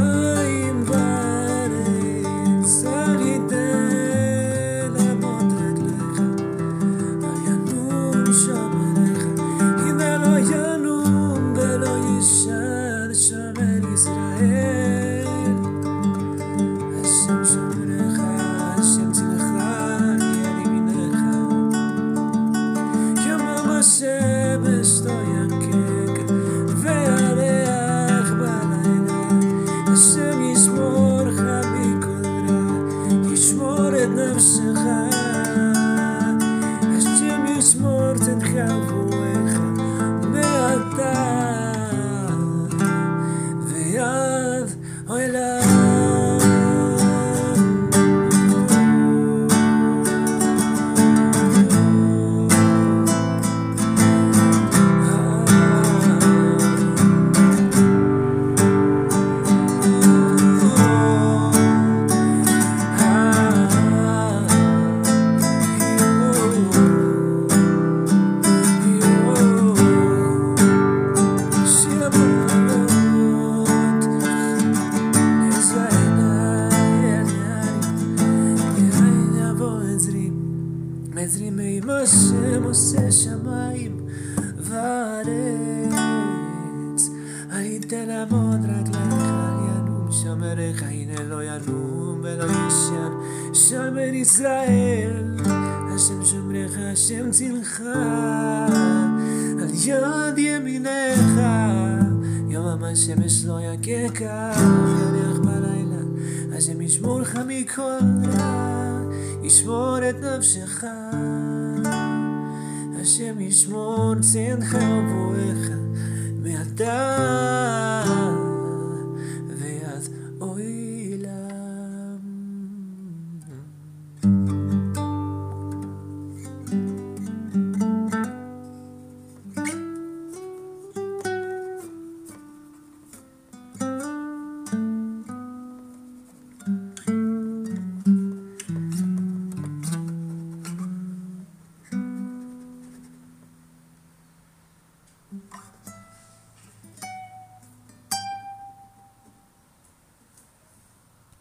love. Hola. עזרי מעם השם עושה שמיים וארץ הייתן לעמוד רגליך אל ינום שומריך הנה לא ינום ולא ישן שומר ישראל השם שומריך השם צלך על יד ימינך יום השמש לא יככה ויריח בלילה השם ישמורך מכל רע ישמור את נפשך. השם ישמור צאתך ובואך מעתה